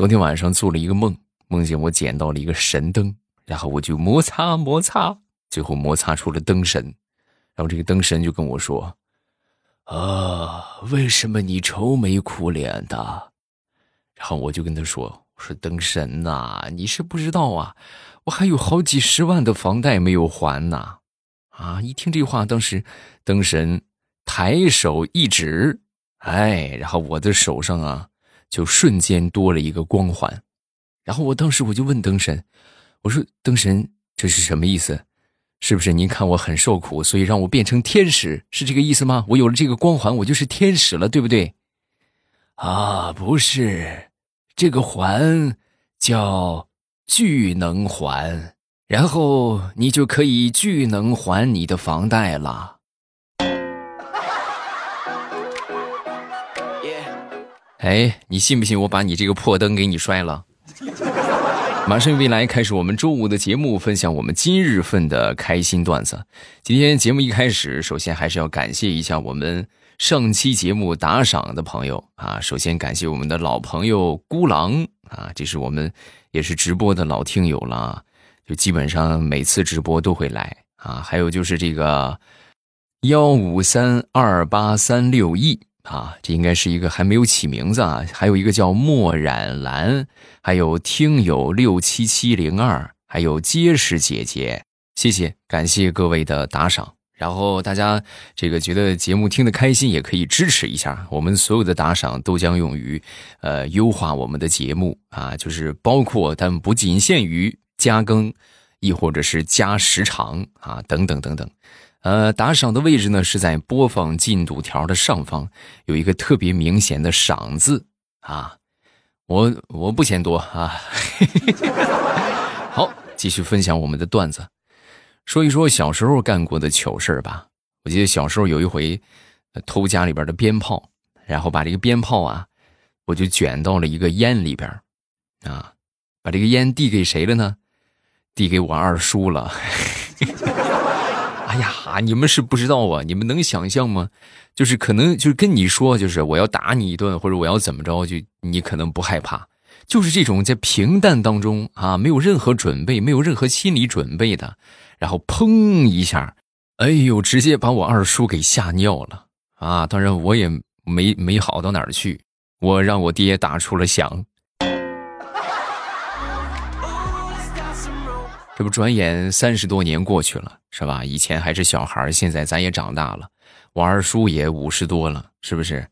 昨天晚上做了一个梦，梦见我捡到了一个神灯，然后我就摩擦摩擦，最后摩擦出了灯神。然后这个灯神就跟我说：“啊，为什么你愁眉苦脸的？”然后我就跟他说：“我说灯神呐，你是不知道啊，我还有好几十万的房贷没有还呢。”啊！一听这话，当时灯神抬手一指，哎，然后我的手上啊。就瞬间多了一个光环，然后我当时我就问灯神：“我说灯神，这是什么意思？是不是您看我很受苦，所以让我变成天使，是这个意思吗？我有了这个光环，我就是天使了，对不对？”啊，不是，这个环叫巨能环，然后你就可以巨能还你的房贷了。哎，你信不信我把你这个破灯给你摔了？马上未来开始我们周五的节目，分享我们今日份的开心段子。今天节目一开始，首先还是要感谢一下我们上期节目打赏的朋友啊。首先感谢我们的老朋友孤狼啊，这是我们也是直播的老听友了，就基本上每次直播都会来啊。还有就是这个幺五三二八三六 E。啊，这应该是一个还没有起名字啊，还有一个叫墨染蓝，还有听友六七七零二，还有结实姐姐，谢谢，感谢各位的打赏。然后大家这个觉得节目听得开心，也可以支持一下。我们所有的打赏都将用于呃优化我们的节目啊，就是包括但不仅限于加更，亦或者是加时长啊，等等等等。呃，打赏的位置呢是在播放进度条的上方，有一个特别明显的“赏”字啊。我我不嫌多啊。好，继续分享我们的段子，说一说小时候干过的糗事吧。我记得小时候有一回偷家里边的鞭炮，然后把这个鞭炮啊，我就卷到了一个烟里边啊，把这个烟递给谁了呢？递给我二叔了。哎呀，你们是不知道啊！你们能想象吗？就是可能就是跟你说，就是我要打你一顿，或者我要怎么着，就你可能不害怕。就是这种在平淡当中啊，没有任何准备，没有任何心理准备的，然后砰一下，哎呦，直接把我二叔给吓尿了啊！当然我也没没好到哪儿去，我让我爹打出了响。这不转眼三十多年过去了，是吧？以前还是小孩现在咱也长大了，我二叔也五十多了，是不是？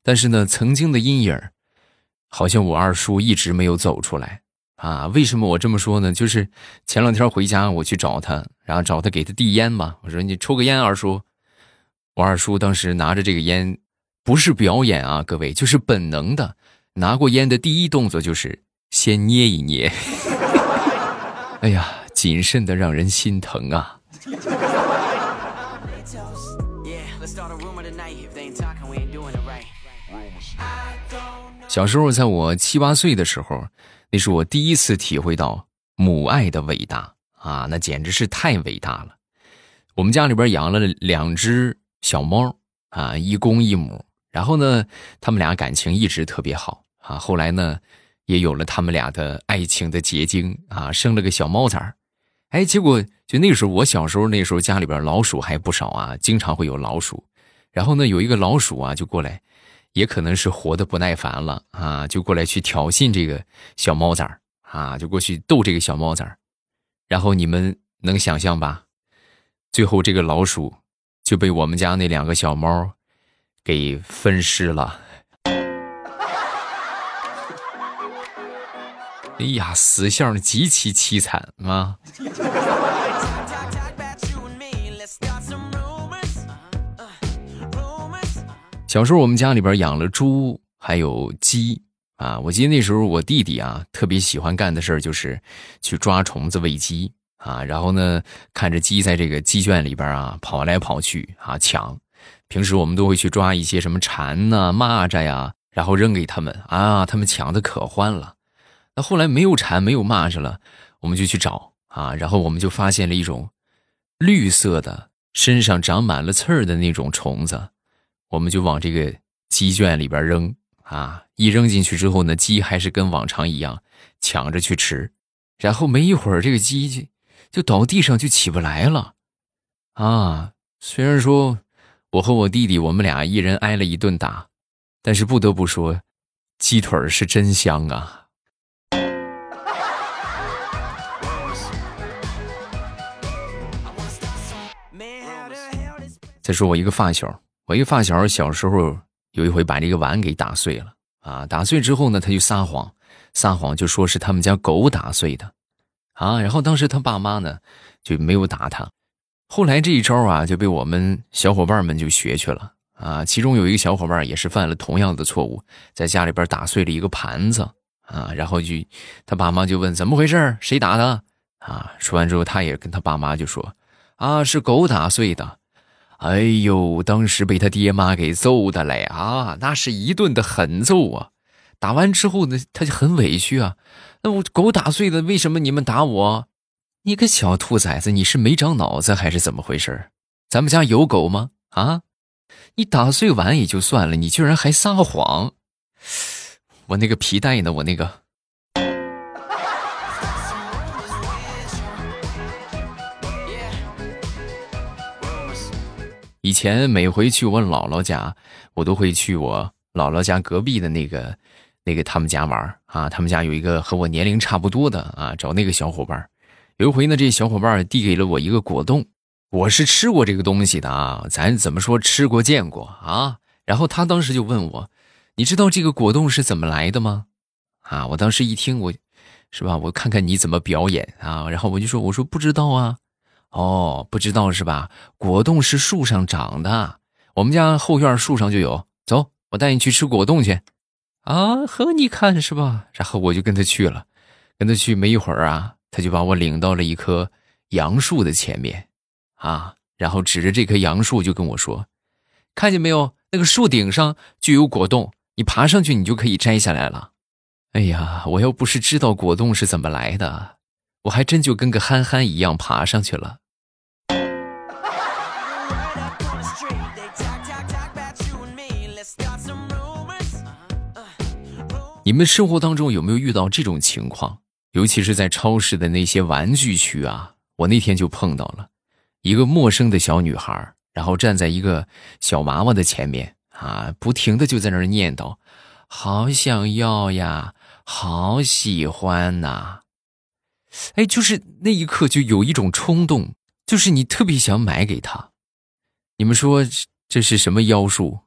但是呢，曾经的阴影好像我二叔一直没有走出来啊。为什么我这么说呢？就是前两天回家，我去找他，然后找他给他递烟嘛。我说：“你抽个烟，二叔。”我二叔当时拿着这个烟，不是表演啊，各位，就是本能的，拿过烟的第一动作就是先捏一捏。哎呀！谨慎的让人心疼啊！小时候，在我七八岁的时候，那是我第一次体会到母爱的伟大啊！那简直是太伟大了。我们家里边养了两只小猫啊，一公一母。然后呢，他们俩感情一直特别好啊。后来呢，也有了他们俩的爱情的结晶啊，生了个小猫崽儿。哎，结果就那个时候，我小时候那时候家里边老鼠还不少啊，经常会有老鼠。然后呢，有一个老鼠啊，就过来，也可能是活的不耐烦了啊，就过来去挑衅这个小猫崽儿啊，就过去逗这个小猫崽儿。然后你们能想象吧？最后这个老鼠就被我们家那两个小猫给分尸了。哎呀，死相极其凄惨啊！小时候我们家里边养了猪，还有鸡啊。我记得那时候我弟弟啊，特别喜欢干的事儿就是去抓虫子喂鸡啊。然后呢，看着鸡在这个鸡圈里边啊跑来跑去啊抢。平时我们都会去抓一些什么蝉呐、蚂蚱呀，然后扔给他们啊，他们抢的可欢了。那后来没有蝉，没有蚂蚱了，我们就去找啊，然后我们就发现了一种绿色的、身上长满了刺儿的那种虫子，我们就往这个鸡圈里边扔啊，一扔进去之后呢，鸡还是跟往常一样抢着去吃，然后没一会儿，这个鸡就就倒地上就起不来了，啊，虽然说我和我弟弟我们俩一人挨了一顿打，但是不得不说，鸡腿是真香啊。再说我一个发小，我一发小小时候有一回把这个碗给打碎了啊！打碎之后呢，他就撒谎，撒谎就说是他们家狗打碎的，啊！然后当时他爸妈呢就没有打他。后来这一招啊就被我们小伙伴们就学去了啊！其中有一个小伙伴也是犯了同样的错误，在家里边打碎了一个盘子啊，然后就他爸妈就问怎么回事，谁打的啊？说完之后，他也跟他爸妈就说啊，是狗打碎的。哎呦，当时被他爹妈给揍的嘞啊，那是一顿的狠揍啊！打完之后呢，他就很委屈啊。那我狗打碎的，为什么你们打我？你个小兔崽子，你是没长脑子还是怎么回事？咱们家有狗吗？啊，你打碎碗也就算了，你居然还撒谎！我那个皮带呢？我那个。以前每回去我姥姥家，我都会去我姥姥家隔壁的那个、那个他们家玩啊。他们家有一个和我年龄差不多的啊，找那个小伙伴。有一回呢，这小伙伴递给了我一个果冻，我是吃过这个东西的啊，咱怎么说吃过见过啊？然后他当时就问我：“你知道这个果冻是怎么来的吗？”啊，我当时一听，我是吧？我看看你怎么表演啊？然后我就说：“我说不知道啊。”哦，不知道是吧？果冻是树上长的，我们家后院树上就有。走，我带你去吃果冻去。啊，呵，你看是吧？然后我就跟他去了，跟他去没一会儿啊，他就把我领到了一棵杨树的前面，啊，然后指着这棵杨树就跟我说：“看见没有？那个树顶上就有果冻，你爬上去，你就可以摘下来了。”哎呀，我要不是知道果冻是怎么来的，我还真就跟个憨憨一样爬上去了。你们生活当中有没有遇到这种情况？尤其是在超市的那些玩具区啊，我那天就碰到了一个陌生的小女孩，然后站在一个小娃娃的前面啊，不停的就在那儿念叨：“好想要呀，好喜欢呐！”哎，就是那一刻就有一种冲动，就是你特别想买给她。你们说这是什么妖术？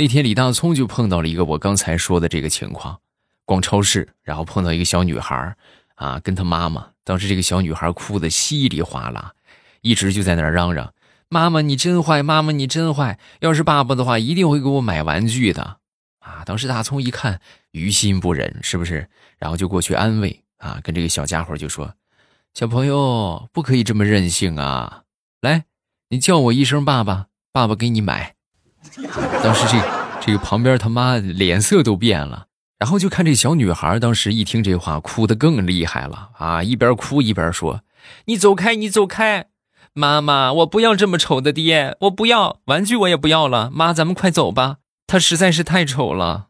那天李大聪就碰到了一个我刚才说的这个情况，逛超市，然后碰到一个小女孩，啊，跟她妈妈。当时这个小女孩哭得稀里哗啦，一直就在那儿嚷嚷：“妈妈你真坏，妈妈你真坏！要是爸爸的话，一定会给我买玩具的。”啊，当时大聪一看，于心不忍，是不是？然后就过去安慰，啊，跟这个小家伙就说：“小朋友不可以这么任性啊！来，你叫我一声爸爸，爸爸给你买。” 当时这这个旁边他妈脸色都变了，然后就看这小女孩，当时一听这话，哭得更厉害了啊！一边哭一边说：“你走开，你走开，妈妈，我不要这么丑的爹，我不要玩具，我也不要了。妈，咱们快走吧，他实在是太丑了。”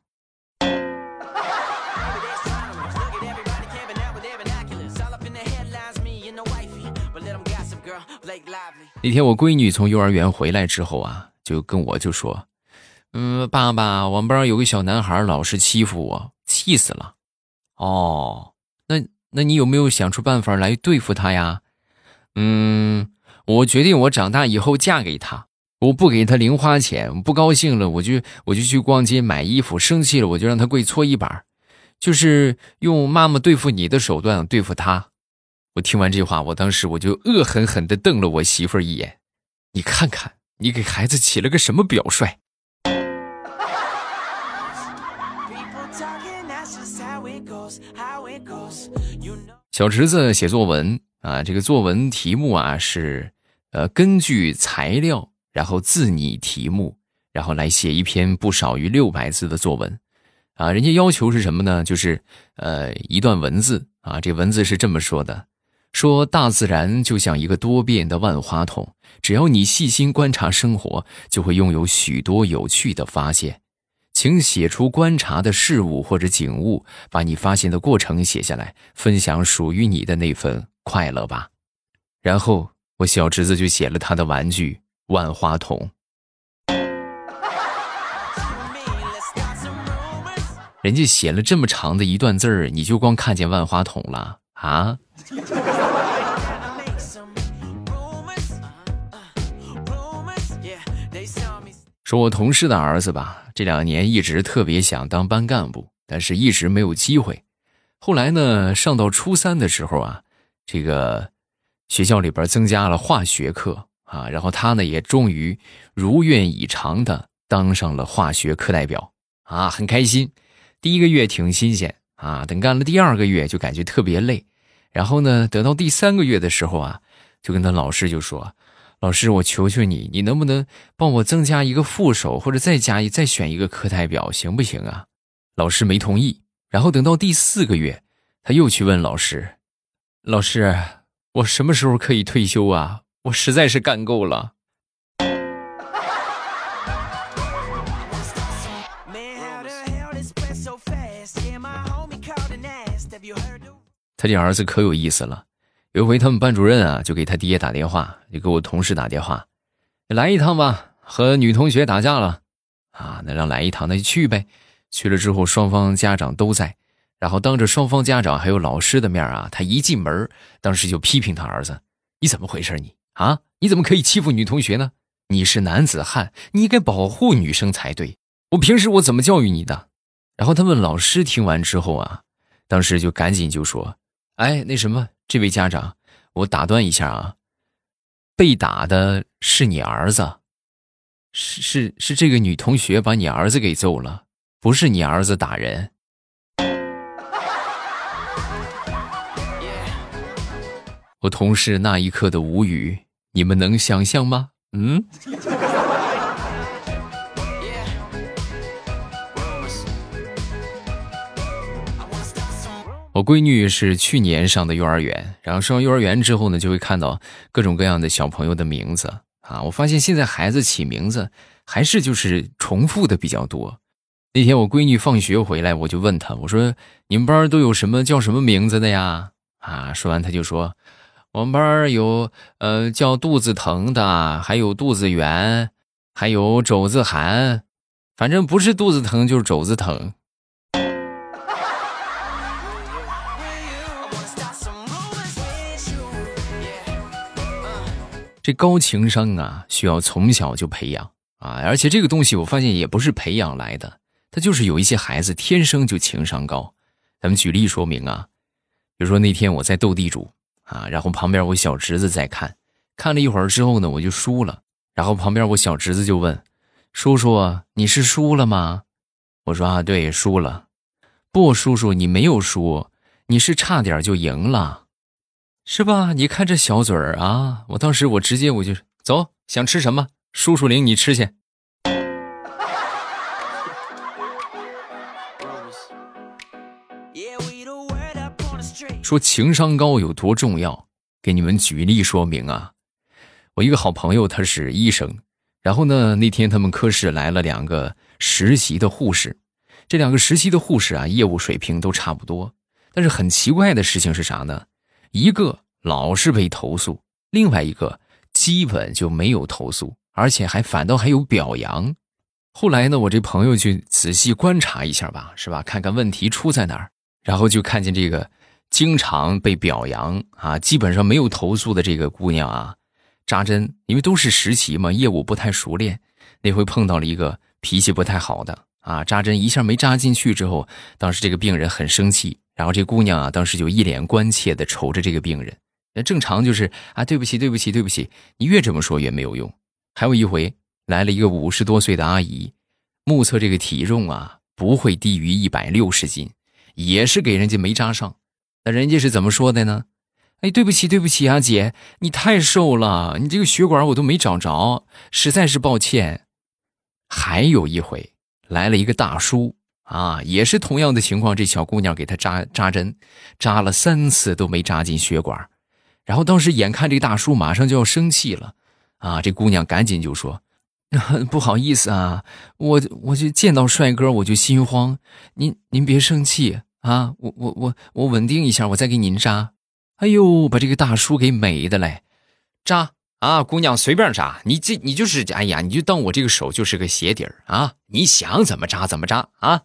那天我闺女从幼儿园回来之后啊。就跟我就说，嗯，爸爸，我们班有个小男孩老是欺负我，气死了。哦，那那你有没有想出办法来对付他呀？嗯，我决定我长大以后嫁给他，我不给他零花钱，不高兴了我就我就去逛街买衣服，生气了我就让他跪搓衣板，就是用妈妈对付你的手段对付他。我听完这话，我当时我就恶狠狠地瞪了我媳妇儿一眼，你看看。你给孩子起了个什么表率？小侄子写作文啊，这个作文题目啊是，呃，根据材料，然后自拟题目，然后来写一篇不少于六百字的作文，啊，人家要求是什么呢？就是呃一段文字啊，这文字是这么说的：说大自然就像一个多变的万花筒，只要你细心观察生活，就会拥有许多有趣的发现。请写出观察的事物或者景物，把你发现的过程写下来，分享属于你的那份快乐吧。然后我小侄子就写了他的玩具万花筒。人家写了这么长的一段字儿，你就光看见万花筒了啊？说我同事的儿子吧，这两年一直特别想当班干部，但是一直没有机会。后来呢，上到初三的时候啊，这个学校里边增加了化学课啊，然后他呢也终于如愿以偿的当上了化学课代表啊，很开心。第一个月挺新鲜啊，等干了第二个月就感觉特别累，然后呢，等到第三个月的时候啊，就跟他老师就说。老师，我求求你，你能不能帮我增加一个副手，或者再加一再选一个课代表，行不行啊？老师没同意。然后等到第四个月，他又去问老师：“老师，我什么时候可以退休啊？我实在是干够了。”他这儿子可有意思了。有回他们班主任啊，就给他爹打电话，就给我同事打电话，来一趟吧，和女同学打架了，啊，那让来一趟，那就去呗。去了之后，双方家长都在，然后当着双方家长还有老师的面啊，他一进门，当时就批评他儿子：“你怎么回事？你啊，你怎么可以欺负女同学呢？你是男子汉，你应该保护女生才对。我平时我怎么教育你的？”然后他问老师，听完之后啊，当时就赶紧就说：“哎，那什么。”这位家长，我打断一下啊，被打的是你儿子，是是是这个女同学把你儿子给揍了，不是你儿子打人。我同事那一刻的无语，你们能想象吗？嗯。我闺女是去年上的幼儿园，然后上幼儿园之后呢，就会看到各种各样的小朋友的名字啊。我发现现在孩子起名字还是就是重复的比较多。那天我闺女放学回来，我就问她，我说：“你们班都有什么叫什么名字的呀？”啊，说完她就说：“我们班有呃叫肚子疼的，还有肚子圆，还有肘子寒，反正不是肚子疼就是肘子疼。”这高情商啊，需要从小就培养啊！而且这个东西我发现也不是培养来的，他就是有一些孩子天生就情商高。咱们举例说明啊，比如说那天我在斗地主啊，然后旁边我小侄子在看，看了一会儿之后呢，我就输了。然后旁边我小侄子就问：“叔叔，你是输了吗？”我说：“啊，对，输了。”不，叔叔，你没有输，你是差点就赢了。是吧？你看这小嘴儿啊！我当时我直接我就走，想吃什么，叔叔领你吃去。说情商高有多重要，给你们举例说明啊。我一个好朋友他是医生，然后呢那天他们科室来了两个实习的护士，这两个实习的护士啊业务水平都差不多，但是很奇怪的事情是啥呢？一个老是被投诉，另外一个基本就没有投诉，而且还反倒还有表扬。后来呢，我这朋友去仔细观察一下吧，是吧？看看问题出在哪儿，然后就看见这个经常被表扬啊，基本上没有投诉的这个姑娘啊，扎针，因为都是实习嘛，业务不太熟练。那回碰到了一个脾气不太好的啊，扎针一下没扎进去之后，当时这个病人很生气。然后这姑娘啊，当时就一脸关切的瞅着这个病人。那正常就是啊，对不起，对不起，对不起。你越这么说越没有用。还有一回来了一个五十多岁的阿姨，目测这个体重啊不会低于一百六十斤，也是给人家没扎上。那人家是怎么说的呢？哎，对不起，对不起啊，姐，你太瘦了，你这个血管我都没找着，实在是抱歉。还有一回来了一个大叔。啊，也是同样的情况，这小姑娘给她扎扎针，扎了三次都没扎进血管，然后当时眼看这大叔马上就要生气了，啊，这姑娘赶紧就说：“ 不好意思啊，我我就见到帅哥我就心慌，您您别生气啊，我我我我稳定一下，我再给您扎。”哎呦，把这个大叔给美的嘞，扎啊，姑娘随便扎，你这你就是哎呀，你就当我这个手就是个鞋底儿啊，你想怎么扎怎么扎啊。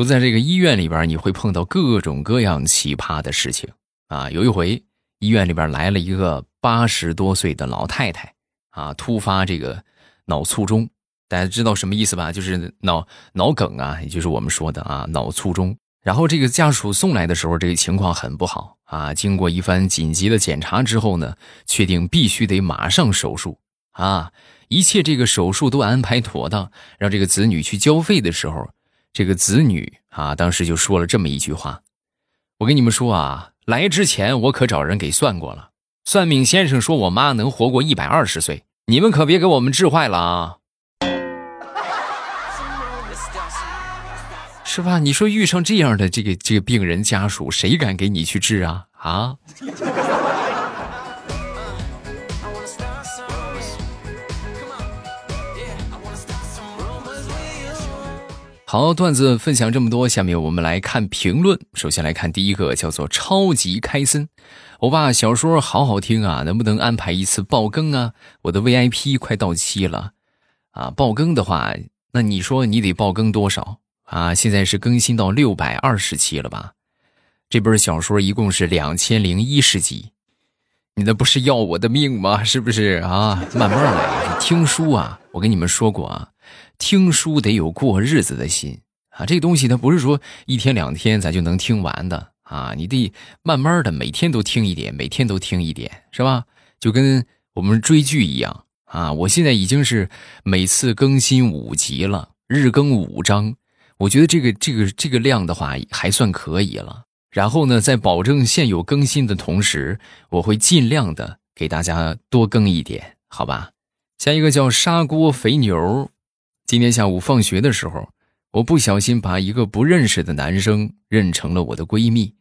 说在这个医院里边，你会碰到各种各样奇葩的事情啊。有一回，医院里边来了一个八十多岁的老太太啊，突发这个脑卒中。大家知道什么意思吧？就是脑脑梗啊，也就是我们说的啊脑卒中。然后这个家属送来的时候，这个情况很不好啊。经过一番紧急的检查之后呢，确定必须得马上手术啊。一切这个手术都安排妥当，让这个子女去交费的时候，这个子女啊当时就说了这么一句话：“我跟你们说啊，来之前我可找人给算过了，算命先生说我妈能活过一百二十岁，你们可别给我们治坏了啊。”是吧？你说遇上这样的这个这个病人家属，谁敢给你去治啊？啊！好，段子分享这么多，下面我们来看评论。首先来看第一个，叫做超级开森，欧巴小说好好听啊，能不能安排一次爆更啊？我的 VIP 快到期了啊！爆更的话，那你说你得爆更多少？啊，现在是更新到六百二十期了吧？这本小说一共是两千零一十集，你那不是要我的命吗？是不是啊？慢慢来，听书啊！我跟你们说过啊，听书得有过日子的心啊。这个东西它不是说一天两天咱就能听完的啊，你得慢慢的，每天都听一点，每天都听一点，是吧？就跟我们追剧一样啊。我现在已经是每次更新五集了，日更五章。我觉得这个这个这个量的话还算可以了。然后呢，在保证现有更新的同时，我会尽量的给大家多更一点，好吧？下一个叫砂锅肥牛。今天下午放学的时候，我不小心把一个不认识的男生认成了我的闺蜜。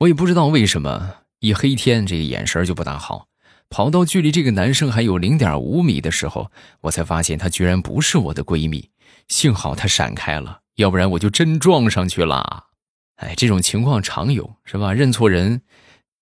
我也不知道为什么，一黑天这个眼神就不大好。跑到距离这个男生还有零点五米的时候，我才发现他居然不是我的闺蜜。幸好他闪开了。要不然我就真撞上去了，哎，这种情况常有，是吧？认错人，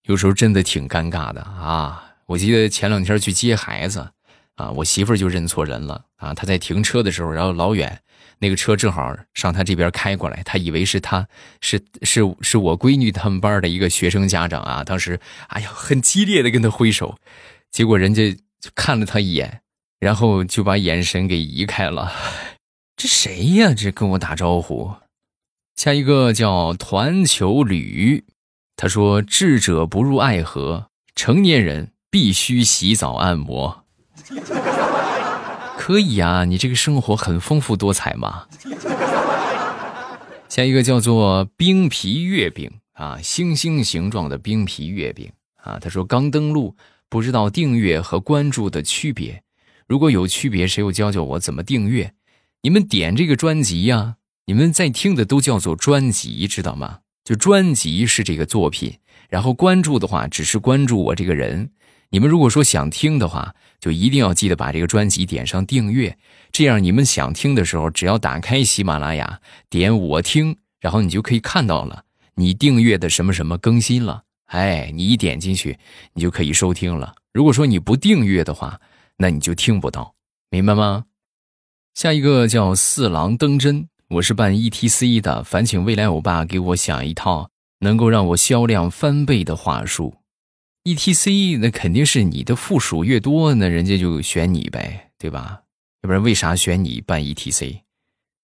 有时候真的挺尴尬的啊！我记得前两天去接孩子，啊，我媳妇儿就认错人了啊！她在停车的时候，然后老远那个车正好上她这边开过来，她以为是她是是是我闺女他们班的一个学生家长啊！当时哎呀，很激烈的跟他挥手，结果人家就看了他一眼，然后就把眼神给移开了。这谁呀？这跟我打招呼。下一个叫团球旅，他说：“智者不入爱河，成年人必须洗澡按摩。” 可以啊，你这个生活很丰富多彩嘛。下一个叫做冰皮月饼啊，星星形状的冰皮月饼啊。他说：“刚登录，不知道订阅和关注的区别。如果有区别，谁又教教我怎么订阅？”你们点这个专辑呀，你们在听的都叫做专辑，知道吗？就专辑是这个作品，然后关注的话只是关注我这个人。你们如果说想听的话，就一定要记得把这个专辑点上订阅，这样你们想听的时候，只要打开喜马拉雅，点我听，然后你就可以看到了你订阅的什么什么更新了。哎，你一点进去，你就可以收听了。如果说你不订阅的话，那你就听不到，明白吗？下一个叫四郎登真，我是办 E T C 的，烦请未来欧巴给我想一套能够让我销量翻倍的话术。E T C 那肯定是你的附属越多，那人家就选你呗，对吧？要不然为啥选你办 E T C？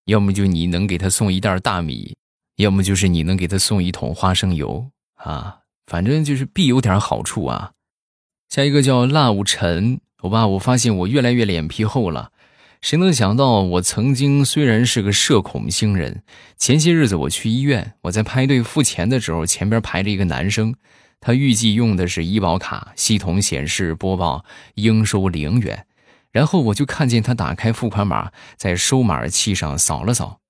要么就你能给他送一袋大米，要么就是你能给他送一桶花生油啊，反正就是必有点好处啊。下一个叫 Love 陈，欧巴，我发现我越来越脸皮厚了。谁能想到，我曾经虽然是个社恐星人，前些日子我去医院，我在排队付钱的时候，前边排着一个男生，他预计用的是医保卡，系统显示播报应收零元，然后我就看见他打开付款码，在收码器上扫了扫。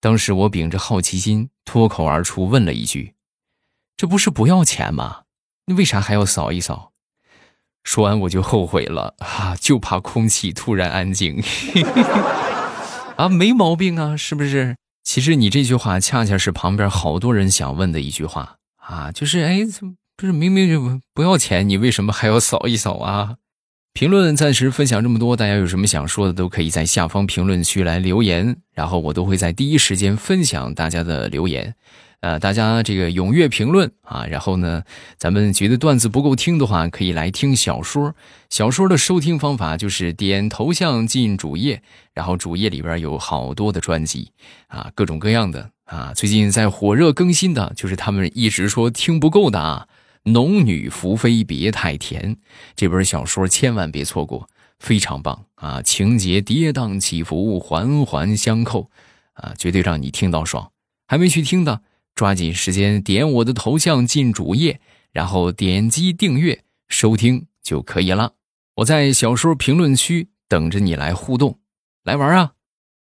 当时我秉着好奇心，脱口而出问了一句：“这不是不要钱吗？你为啥还要扫一扫？”说完我就后悔了啊，就怕空气突然安静。啊，没毛病啊，是不是？其实你这句话恰恰是旁边好多人想问的一句话啊，就是哎，怎么不是明明就不要钱，你为什么还要扫一扫啊？评论暂时分享这么多，大家有什么想说的都可以在下方评论区来留言，然后我都会在第一时间分享大家的留言。呃，大家这个踊跃评论啊，然后呢，咱们觉得段子不够听的话，可以来听小说。小说的收听方法就是点头像进主页，然后主页里边有好多的专辑啊，各种各样的啊。最近在火热更新的，就是他们一直说听不够的啊，《农女福妃别太甜》这本小说千万别错过，非常棒啊，情节跌宕起伏，环环相扣啊，绝对让你听到爽。还没去听的。抓紧时间点我的头像进主页，然后点击订阅收听就可以了。我在小说评论区等着你来互动，来玩啊！